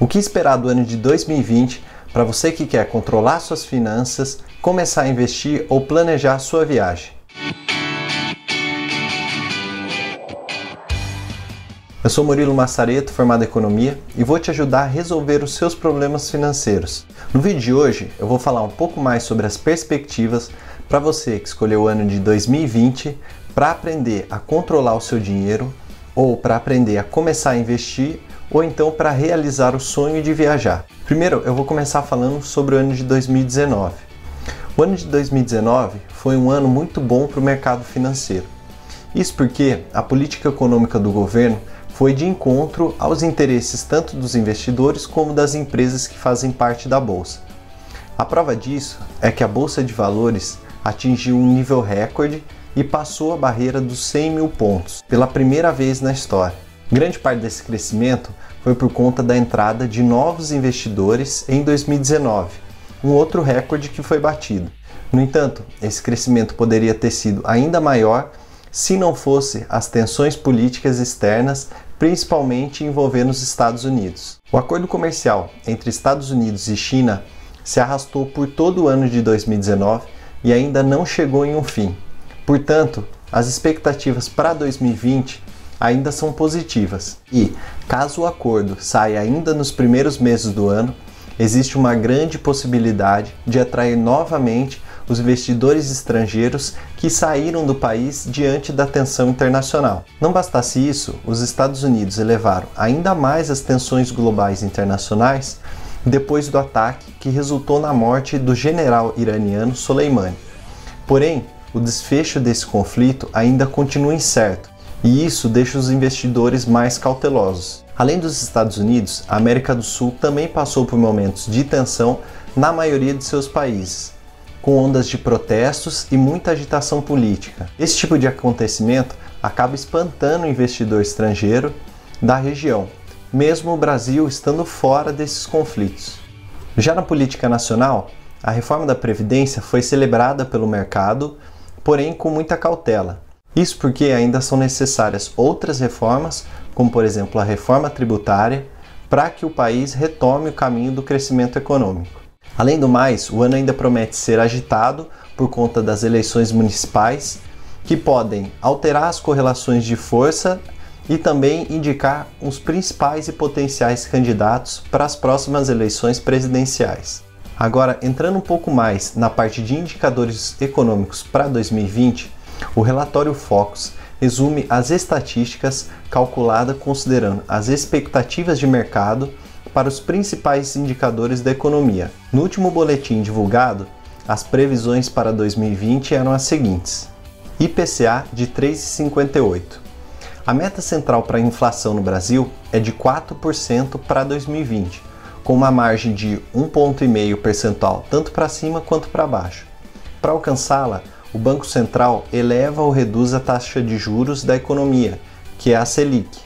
O que esperar do ano de 2020 para você que quer controlar suas finanças, começar a investir ou planejar sua viagem? Eu sou Murilo Massareto, formado em Economia, e vou te ajudar a resolver os seus problemas financeiros. No vídeo de hoje, eu vou falar um pouco mais sobre as perspectivas para você que escolheu o ano de 2020 para aprender a controlar o seu dinheiro ou para aprender a começar a investir ou então para realizar o sonho de viajar. Primeiro, eu vou começar falando sobre o ano de 2019. O ano de 2019 foi um ano muito bom para o mercado financeiro. Isso porque a política econômica do governo foi de encontro aos interesses tanto dos investidores como das empresas que fazem parte da bolsa. A prova disso é que a bolsa de valores atingiu um nível recorde e passou a barreira dos 100 mil pontos pela primeira vez na história. Grande parte desse crescimento foi por conta da entrada de novos investidores em 2019, um outro recorde que foi batido. No entanto, esse crescimento poderia ter sido ainda maior se não fosse as tensões políticas externas principalmente envolvendo os Estados Unidos. O acordo comercial entre Estados Unidos e China se arrastou por todo o ano de 2019 e ainda não chegou em um fim. Portanto, as expectativas para 2020 ainda são positivas e, caso o acordo saia ainda nos primeiros meses do ano, existe uma grande possibilidade de atrair novamente os investidores estrangeiros que saíram do país diante da tensão internacional. Não bastasse isso, os Estados Unidos elevaram ainda mais as tensões globais internacionais depois do ataque que resultou na morte do general iraniano Soleimani. Porém, o desfecho desse conflito ainda continua incerto, e isso deixa os investidores mais cautelosos. Além dos Estados Unidos, a América do Sul também passou por momentos de tensão na maioria de seus países, com ondas de protestos e muita agitação política. Esse tipo de acontecimento acaba espantando o investidor estrangeiro da região, mesmo o Brasil estando fora desses conflitos. Já na política nacional, a reforma da Previdência foi celebrada pelo mercado, porém com muita cautela. Isso porque ainda são necessárias outras reformas, como por exemplo a reforma tributária, para que o país retome o caminho do crescimento econômico. Além do mais, o ano ainda promete ser agitado por conta das eleições municipais, que podem alterar as correlações de força e também indicar os principais e potenciais candidatos para as próximas eleições presidenciais. Agora, entrando um pouco mais na parte de indicadores econômicos para 2020, o relatório Focus resume as estatísticas calculadas considerando as expectativas de mercado para os principais indicadores da economia. No último boletim divulgado, as previsões para 2020 eram as seguintes: IPCA de 3,58. A meta central para a inflação no Brasil é de 4% para 2020, com uma margem de 1,5 ponto percentual tanto para cima quanto para baixo. Para alcançá-la, o Banco Central eleva ou reduz a taxa de juros da economia, que é a Selic.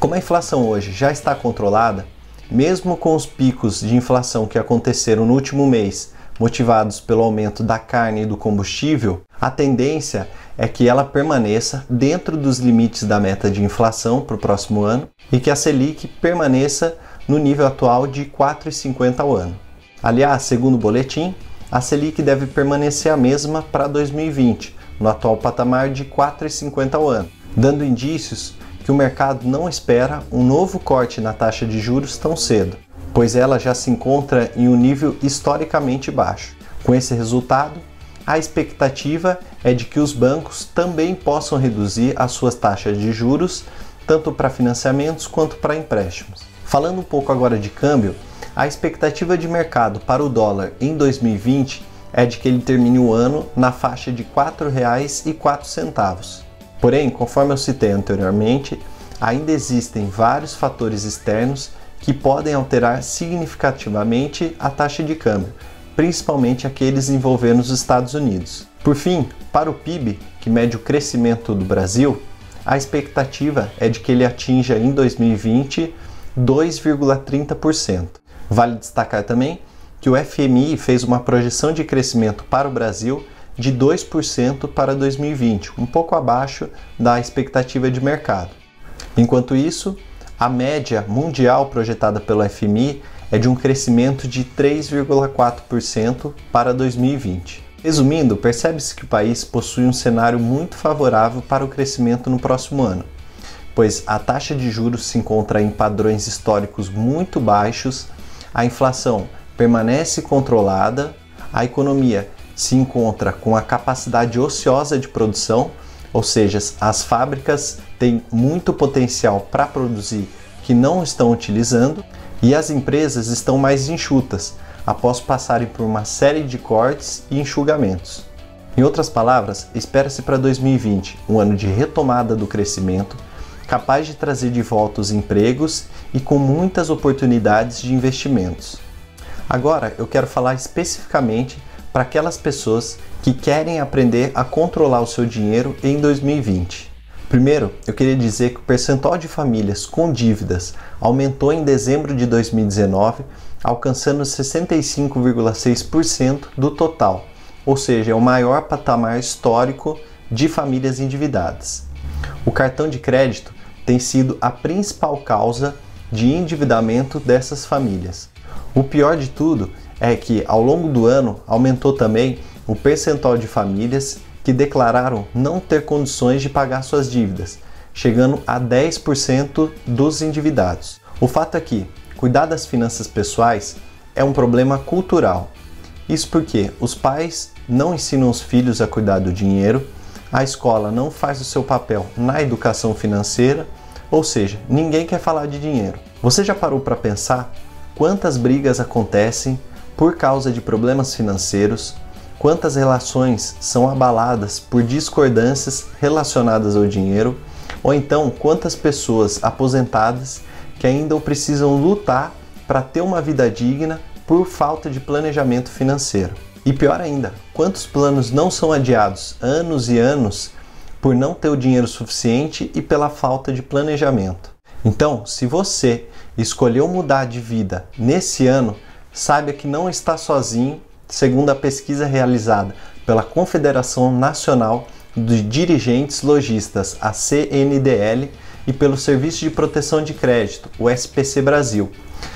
Como a inflação hoje já está controlada, mesmo com os picos de inflação que aconteceram no último mês, motivados pelo aumento da carne e do combustível, a tendência é que ela permaneça dentro dos limites da meta de inflação para o próximo ano e que a Selic permaneça no nível atual de 4,50 ao ano. Aliás, segundo o boletim, a Selic deve permanecer a mesma para 2020, no atual patamar de 4,50 ao ano, dando indícios que o mercado não espera um novo corte na taxa de juros tão cedo, pois ela já se encontra em um nível historicamente baixo. Com esse resultado, a expectativa é de que os bancos também possam reduzir as suas taxas de juros, tanto para financiamentos quanto para empréstimos. Falando um pouco agora de câmbio, a expectativa de mercado para o dólar em 2020 é de que ele termine o ano na faixa de R$ 4,04. Porém, conforme eu citei anteriormente, ainda existem vários fatores externos que podem alterar significativamente a taxa de câmbio, principalmente aqueles envolvendo os Estados Unidos. Por fim, para o PIB, que mede o crescimento do Brasil, a expectativa é de que ele atinja em 2020 2,30%. Vale destacar também que o FMI fez uma projeção de crescimento para o Brasil de 2% para 2020, um pouco abaixo da expectativa de mercado. Enquanto isso, A média mundial projetada pelo FMI é de um crescimento de 3,4% para 2020. Resumindo, percebe-se que o país possui um cenário muito favorável para o crescimento no próximo ano, pois a taxa de juros se encontra em padrões históricos muito baixos, a inflação permanece controlada, a economia se encontra com a capacidade ociosa de produção, ou seja, as fábricas têm muito potencial para produzir que não estão utilizando e as empresas estão mais enxutas após passarem por uma série de cortes e enxugamentos. Em outras palavras, espera-se para 2020 um ano de retomada do crescimento, capaz de trazer de volta os empregos e com muitas oportunidades de investimentos. Agora eu quero falar especificamente para aquelas pessoas que querem aprender a controlar o seu dinheiro em 2020. Primeiro, eu queria dizer que o percentual de famílias com dívidas aumentou em dezembro de 2019, alcançando 65,6% do total, ou seja, é o maior patamar histórico de famílias endividadas. O cartão de crédito tem sido a principal causa de endividamento dessas famílias. O pior de tudo é que ao longo do ano aumentou também o percentual de famílias que declararam não ter condições de pagar suas dívidas, chegando a 10% dos endividados. O fato é que cuidar das finanças pessoais é um problema cultural. Isso porque os pais não ensinam os filhos a cuidar do dinheiro, a escola não faz o seu papel na educação financeira, ou seja, ninguém quer falar de dinheiro. Você já parou para pensar quantas brigas acontecem por causa de problemas financeiros, quantas relações são abaladas por discordâncias relacionadas ao dinheiro, ou então quantas pessoas aposentadas que ainda precisam lutar para ter uma vida digna por falta de planejamento financeiro. E pior ainda, quantos planos não são adiados anos e anos por não ter o dinheiro suficiente e pela falta de planejamento. Então, se você escolheu mudar de vida nesse ano, saiba que não está sozinho, segundo a pesquisa realizada pela Confederação Nacional de Dirigentes Logistas, a CNDL, e pelo Serviço de Proteção de Crédito, o SPC Brasil.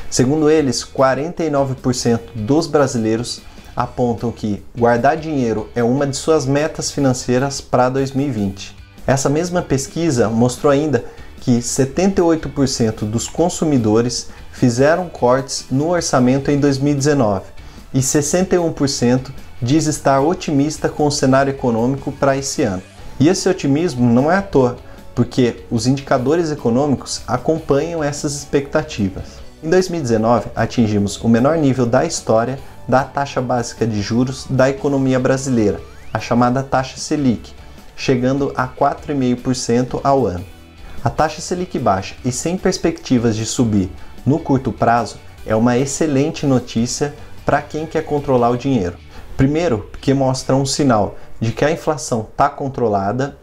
Segundo eles, 49% dos brasileiros apontam que guardar dinheiro é uma de suas metas financeiras para 2020. Essa mesma pesquisa mostrou ainda que 78% dos consumidores fizeram cortes no orçamento em 2019 e 61% diz estar otimista com o cenário econômico para esse ano. E esse otimismo não é à toa, porque os indicadores econômicos acompanham essas expectativas. Em 2019, atingimos o menor nível da história da taxa básica de juros da economia brasileira, a chamada taxa Selic, chegando a 4,5% ao ano. A taxa Selic baixa e sem perspectivas de subir no curto prazo é uma excelente notícia para quem quer controlar o dinheiro. Primeiro, porque mostra um sinal de que a inflação está controlada,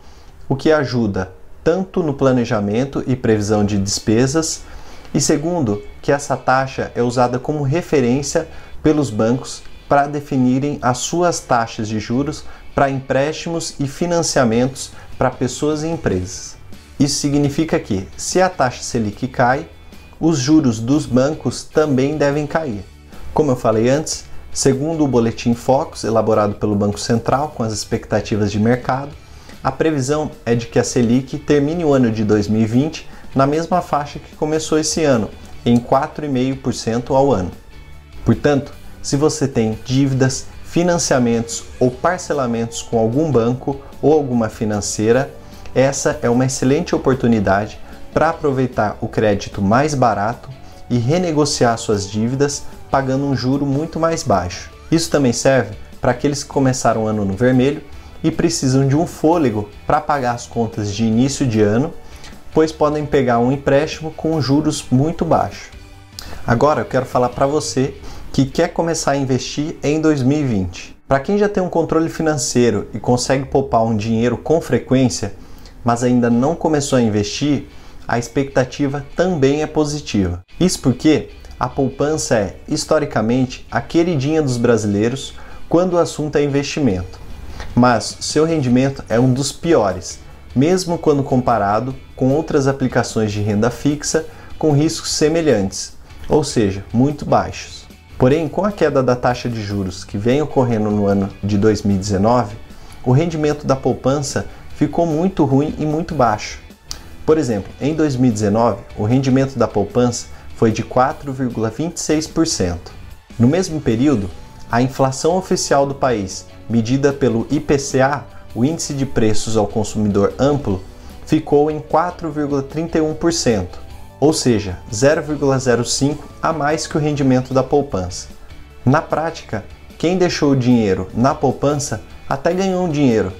o que ajuda tanto no planejamento e previsão de despesas, e segundo, que essa taxa é usada como referência pelos bancos para definirem as suas taxas de juros para empréstimos e financiamentos para pessoas e empresas. Isso significa que, se a taxa Selic cai, os juros dos bancos também devem cair. Como eu falei antes, segundo o boletim Focus elaborado pelo Banco Central com as expectativas de mercado, a previsão é de que a Selic termine o ano de 2020 na mesma faixa que começou esse ano, em 4,5% ao ano. Portanto, se você tem dívidas, financiamentos ou parcelamentos com algum banco ou alguma financeira, essa é uma excelente oportunidade para aproveitar o crédito mais barato e renegociar suas dívidas pagando um juro muito mais baixo. Isso também serve para aqueles que começaram o ano no vermelho e precisam de um fôlego para pagar as contas de início de ano, pois podem pegar um empréstimo com juros muito baixos. Agora eu quero falar para você que quer começar a investir em 2020. Para quem já tem um controle financeiro e consegue poupar um dinheiro com frequência, mas ainda não começou a investir, a expectativa também é positiva. Isso porque a poupança é, historicamente, a queridinha dos brasileiros quando o assunto é investimento. Mas seu rendimento é um dos piores, mesmo quando comparado com outras aplicações de renda fixa, com riscos semelhantes, ou seja, muito baixos. Porém, com a queda da taxa de juros que vem ocorrendo no ano de 2019, o rendimento da poupança ficou muito ruim e muito baixo. Por exemplo, em 2019, o rendimento da poupança foi de 4,26%. No mesmo período, a inflação oficial do país, medida pelo IPCA, o Índice de Preços ao Consumidor Amplo, ficou em 4,31%, ou seja, 0,05 a mais que o rendimento da poupança. Na prática, quem deixou o dinheiro na poupança até ganhou um dinheiro,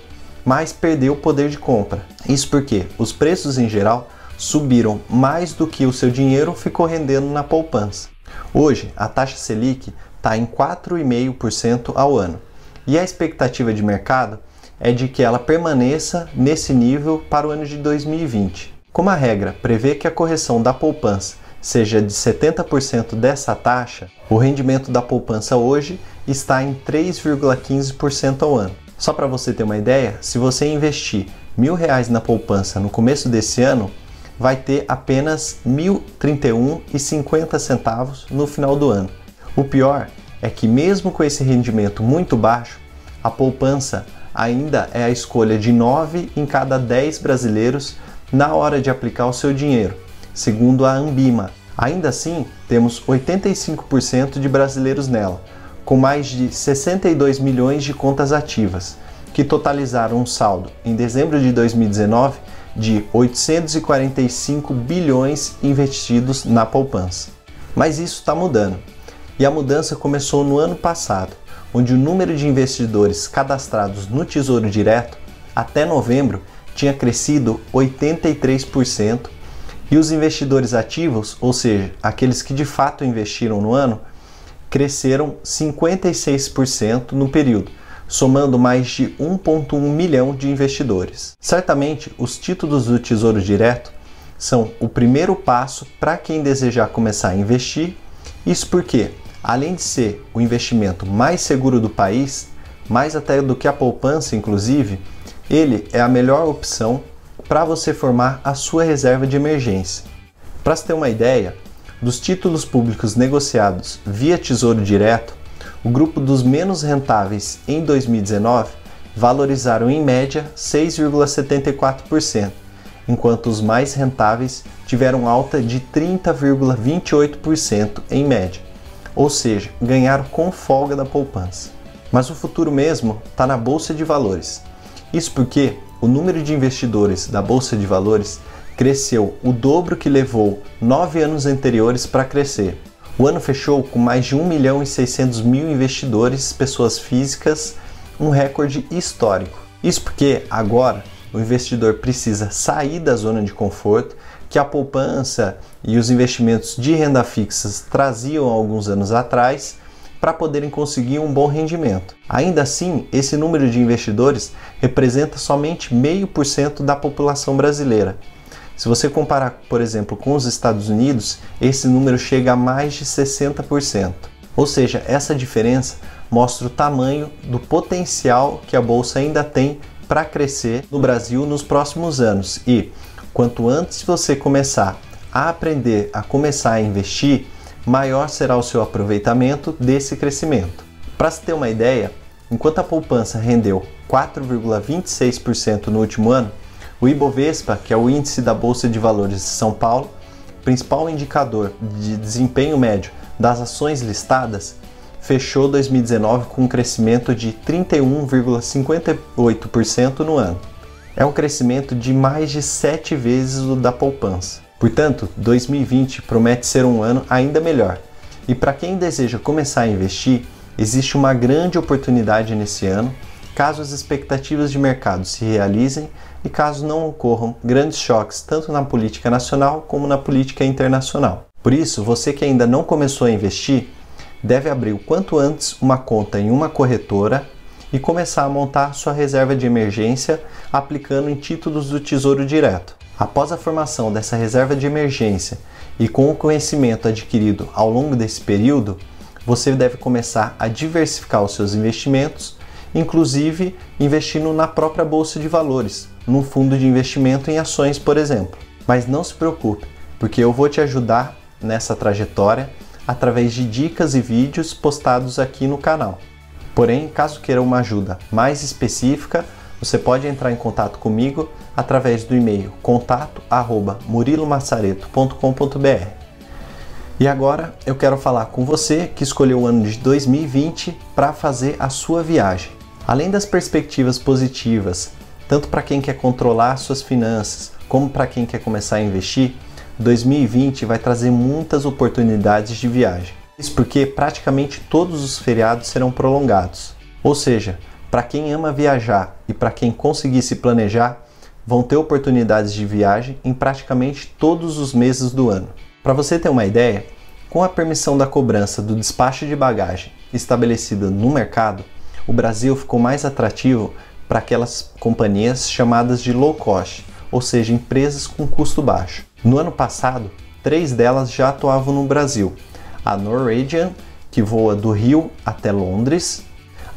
mas perdeu o poder de compra. Isso porque os preços em geral subiram mais do que o seu dinheiro ficou rendendo na poupança. Hoje, a taxa Selic está em 4,5% ao ano e a expectativa de mercado é de que ela permaneça nesse nível para o ano de 2020. Como a regra prevê que a correção da poupança seja de 70% dessa taxa, o rendimento da poupança hoje está em 3,15% ao ano. Só para você ter uma ideia, se você investir mil reais na poupança no começo desse ano, vai ter apenas R$ 1.031,50 no final do ano. O pior é que, mesmo com esse rendimento muito baixo, a poupança ainda é a escolha de 9 em cada 10 brasileiros na hora de aplicar o seu dinheiro, segundo a Ambima. Ainda assim, temos 85% de brasileiros nela, com mais de 62 milhões de contas ativas, que totalizaram um saldo em dezembro de 2019 de 845 bilhões investidos na poupança. Mas isso está mudando. E a mudança começou no ano passado, onde o número de investidores cadastrados no Tesouro Direto até novembro tinha crescido 83% e os investidores ativos, ou seja, aqueles que de fato investiram no ano, cresceram 56% no período, somando mais de 1,1 milhão de investidores. Certamente, os títulos do Tesouro Direto são o primeiro passo para quem desejar começar a investir. Isso porque, além de ser o investimento mais seguro do país, mais até do que a poupança, inclusive, ele é a melhor opção para você formar a sua reserva de emergência. Para se ter uma ideia, dos títulos públicos negociados via Tesouro Direto, o grupo dos menos rentáveis em 2019 valorizaram em média 6,74%, enquanto os mais rentáveis tiveram alta de 30,28% em média, ou seja, ganharam com folga da poupança. Mas o futuro mesmo está na bolsa de valores. Isso porque o número de investidores da bolsa de valores cresceu o dobro que levou nove anos anteriores para crescer. O ano fechou com mais de 1 milhão e 600 mil investidores, pessoas físicas, um recorde histórico. Isso porque agora o investidor precisa sair da zona de conforto que a poupança e os investimentos de renda fixa traziam alguns anos atrás para poderem conseguir um bom rendimento. Ainda assim, esse número de investidores representa somente meio por cento da população brasileira. Se você comparar, por exemplo, com os Estados Unidos, esse número chega a mais de 60%. Ou seja, essa diferença mostra o tamanho do potencial que a bolsa ainda tem para crescer no Brasil nos próximos anos. E quanto antes você começar a aprender a começar a investir, maior será o seu aproveitamento desse crescimento. Para se ter uma ideia, enquanto a poupança rendeu 4,26% no último ano, o Ibovespa, que é o índice da Bolsa de Valores de São Paulo, principal indicador de desempenho médio das ações listadas, fechou 2019 com um crescimento de 31,58% no ano. É um crescimento de mais de sete vezes o da poupança. Portanto, 2020 promete ser um ano ainda melhor. E para quem deseja começar a investir, existe uma grande oportunidade nesse ano caso as expectativas de mercado se realizem e caso não ocorram grandes choques tanto na política nacional como na política internacional. Por isso, você que ainda não começou a investir, deve abrir o quanto antes uma conta em uma corretora e começar a montar sua reserva de emergência aplicando em títulos do Tesouro Direto. Após a formação dessa reserva de emergência e com o conhecimento adquirido ao longo desse período, você deve começar a diversificar os seus investimentos inclusive investindo na própria bolsa de valores, num fundo de investimento em ações, por exemplo. Mas não se preocupe, porque eu vou te ajudar nessa trajetória através de dicas e vídeos postados aqui no canal. Porém, caso queira uma ajuda mais específica, você pode entrar em contato comigo através do e-mail contato@murilomassareto.com.br. E agora eu quero falar com você que escolheu o ano de 2020 para fazer a sua viagem. Além das perspectivas positivas, tanto para quem quer controlar suas finanças, como para quem quer começar a investir, 2020 vai trazer muitas oportunidades de viagem. Isso porque praticamente todos os feriados serão prolongados. Ou seja, para quem ama viajar e para quem conseguir se planejar, vão ter oportunidades de viagem em praticamente todos os meses do ano. Para você ter uma ideia, com a permissão da cobrança do despacho de bagagem estabelecida no mercado, o Brasil ficou mais atrativo para aquelas companhias chamadas de low cost, ou seja, empresas com custo baixo. No ano passado, três delas já atuavam no Brasil: a Norwegian, que voa do Rio até Londres,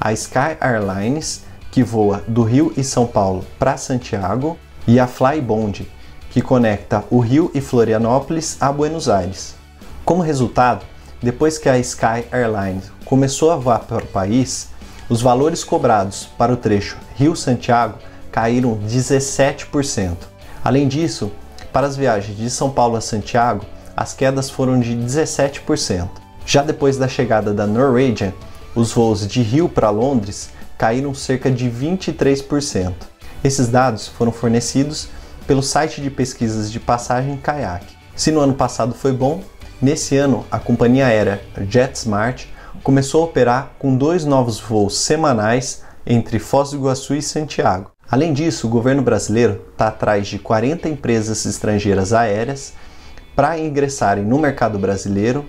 a Sky Airlines, que voa do Rio e São Paulo para Santiago, e a Flybond, que conecta o Rio e Florianópolis a Buenos Aires. Como resultado, depois que a Sky Airlines começou a voar para o país, os valores cobrados para o trecho Rio-Santiago caíram 17%. Além disso, para as viagens de São Paulo a Santiago, as quedas foram de 17%. Já depois da chegada da Norwegian, os voos de Rio para Londres caíram cerca de 23%. Esses dados foram fornecidos pelo site de pesquisas de passagem Kayak. Se no ano passado foi bom, nesse ano a companhia aérea JetSmart começou a operar com dois novos voos semanais entre Foz do Iguaçu e Santiago. Além disso, o governo brasileiro está atrás de 40 empresas estrangeiras aéreas para ingressarem no mercado brasileiro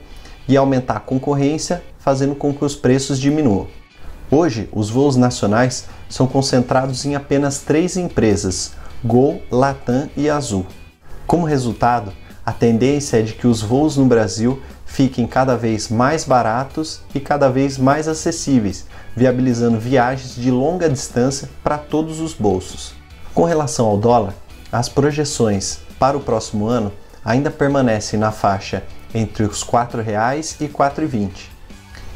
e aumentar a concorrência, fazendo com que os preços diminuam. Hoje, os voos nacionais são concentrados em apenas três empresas: Gol, Latam e Azul. Como resultado, a tendência é de que os voos no Brasil fiquem cada vez mais baratos e cada vez mais acessíveis, viabilizando viagens de longa distância para todos os bolsos. Com relação ao dólar, as projeções para o próximo ano ainda permanecem na faixa entre os R$ 4,00 e R$ 4,20.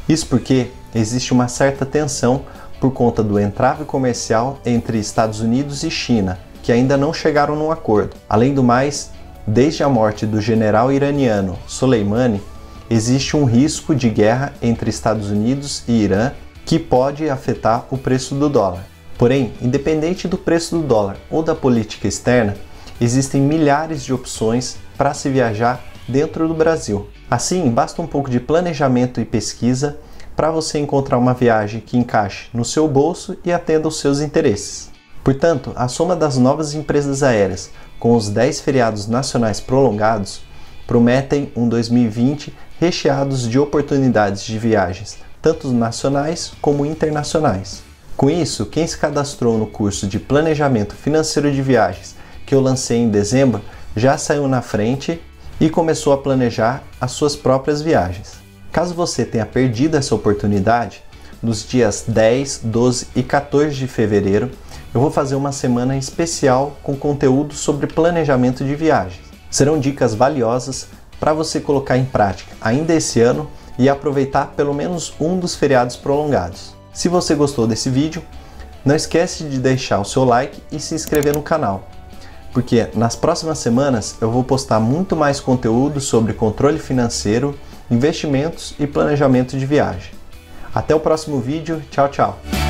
Isso porque existe uma certa tensão por conta do entrave comercial entre Estados Unidos e China, que ainda não chegaram num acordo. Além do mais, desde a morte do general iraniano Soleimani, existe um risco de guerra entre Estados Unidos e Irã que pode afetar o preço do dólar. Porém, independente do preço do dólar ou da política externa, existem milhares de opções para se viajar dentro do Brasil. Assim, basta um pouco de planejamento e pesquisa para você encontrar uma viagem que encaixe no seu bolso e atenda aos seus interesses. Portanto, a soma das novas empresas aéreas com os 10 feriados nacionais prolongados prometem um 2020 recheados de oportunidades de viagens tanto nacionais como internacionais. Com isso, quem se cadastrou no curso de Planejamento Financeiro de Viagens que eu lancei em dezembro já saiu na frente e começou a planejar as suas próprias viagens. Caso você tenha perdido essa oportunidade, nos dias 10, 12 e 14 de fevereiro eu vou fazer uma semana especial com conteúdo sobre planejamento de viagens. Serão dicas valiosas para você colocar em prática ainda esse ano e aproveitar pelo menos um dos feriados prolongados. Se você gostou desse vídeo, não esquece de deixar o seu like e se inscrever no canal, porque nas próximas semanas eu vou postar muito mais conteúdo sobre controle financeiro, investimentos e planejamento de viagem. Até o próximo vídeo, tchau, tchau!